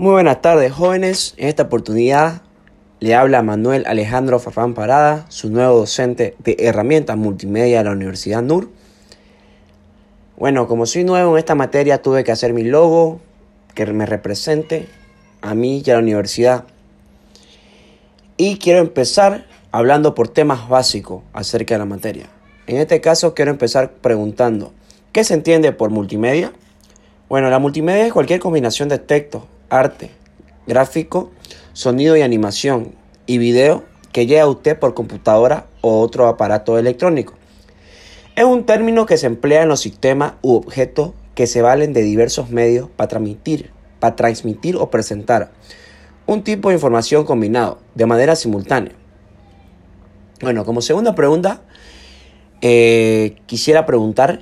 Muy buenas tardes jóvenes, en esta oportunidad le habla Manuel Alejandro Farfán Parada, su nuevo docente de herramientas multimedia de la Universidad NUR. Bueno, como soy nuevo en esta materia tuve que hacer mi logo que me represente a mí y a la universidad. Y quiero empezar hablando por temas básicos acerca de la materia. En este caso quiero empezar preguntando, ¿qué se entiende por multimedia? Bueno, la multimedia es cualquier combinación de texto, arte, gráfico, sonido y animación y video que llega a usted por computadora o otro aparato electrónico. Es un término que se emplea en los sistemas u objetos que se valen de diversos medios para transmitir, para transmitir o presentar un tipo de información combinado de manera simultánea. Bueno, como segunda pregunta, eh, quisiera preguntar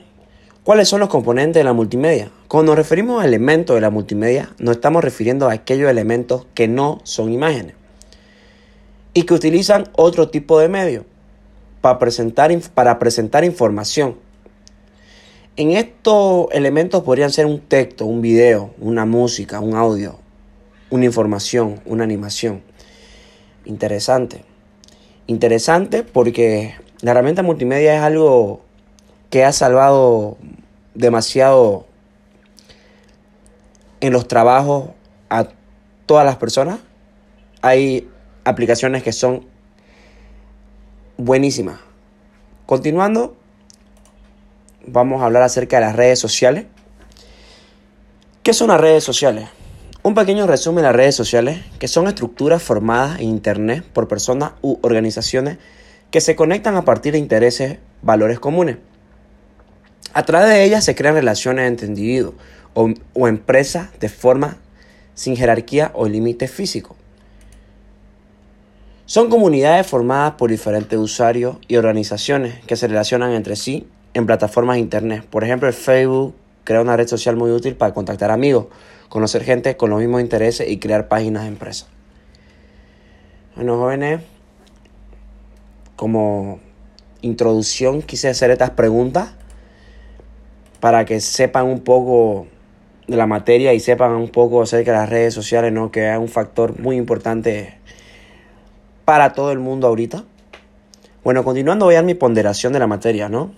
cuáles son los componentes de la multimedia. Cuando nos referimos a elementos de la multimedia, nos estamos refiriendo a aquellos elementos que no son imágenes y que utilizan otro tipo de medio para presentar, para presentar información. En estos elementos podrían ser un texto, un video, una música, un audio, una información, una animación. Interesante. Interesante porque la herramienta multimedia es algo que ha salvado demasiado en los trabajos a todas las personas. Hay aplicaciones que son buenísimas. Continuando, vamos a hablar acerca de las redes sociales. ¿Qué son las redes sociales? Un pequeño resumen de las redes sociales, que son estructuras formadas en Internet por personas u organizaciones que se conectan a partir de intereses, valores comunes. A través de ellas se crean relaciones entre individuos o, o empresas de forma sin jerarquía o límites físicos. Son comunidades formadas por diferentes usuarios y organizaciones que se relacionan entre sí en plataformas de Internet. Por ejemplo, el Facebook crea una red social muy útil para contactar amigos, conocer gente con los mismos intereses y crear páginas de empresa. Bueno, jóvenes, como introducción quise hacer estas preguntas para que sepan un poco de la materia y sepan un poco acerca de las redes sociales, ¿no? que es un factor muy importante para todo el mundo ahorita. Bueno, continuando voy a dar mi ponderación de la materia, ¿no?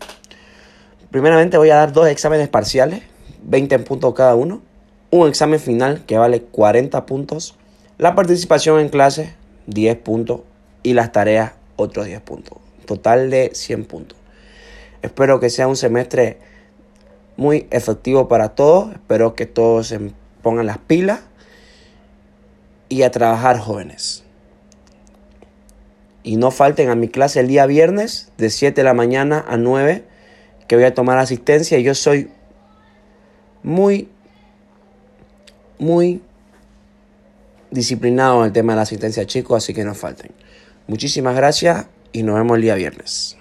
Primeramente voy a dar dos exámenes parciales, 20 puntos cada uno, un examen final que vale 40 puntos, la participación en clase 10 puntos y las tareas otros 10 puntos, total de 100 puntos. Espero que sea un semestre muy efectivo para todos, espero que todos se pongan las pilas y a trabajar jóvenes. Y no falten a mi clase el día viernes de 7 de la mañana a 9 que voy a tomar asistencia. Yo soy muy, muy disciplinado en el tema de la asistencia, chicos, así que no falten. Muchísimas gracias y nos vemos el día viernes.